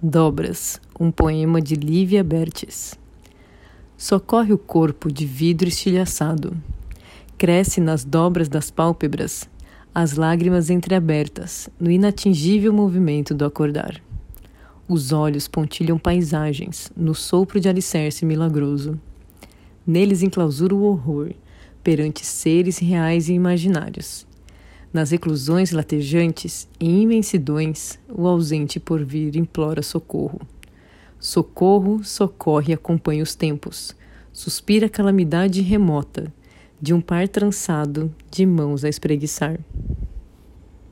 Dobras, um poema de Lívia Bertes. Socorre o corpo de vidro estilhaçado. Cresce nas dobras das pálpebras as lágrimas entreabertas no inatingível movimento do acordar. Os olhos pontilham paisagens no sopro de alicerce milagroso. Neles enclausura o horror perante seres reais e imaginários nas reclusões latejantes e imensidões, o ausente por vir implora socorro. Socorro, socorre e acompanha os tempos. Suspira a calamidade remota de um par trançado de mãos a espreguiçar.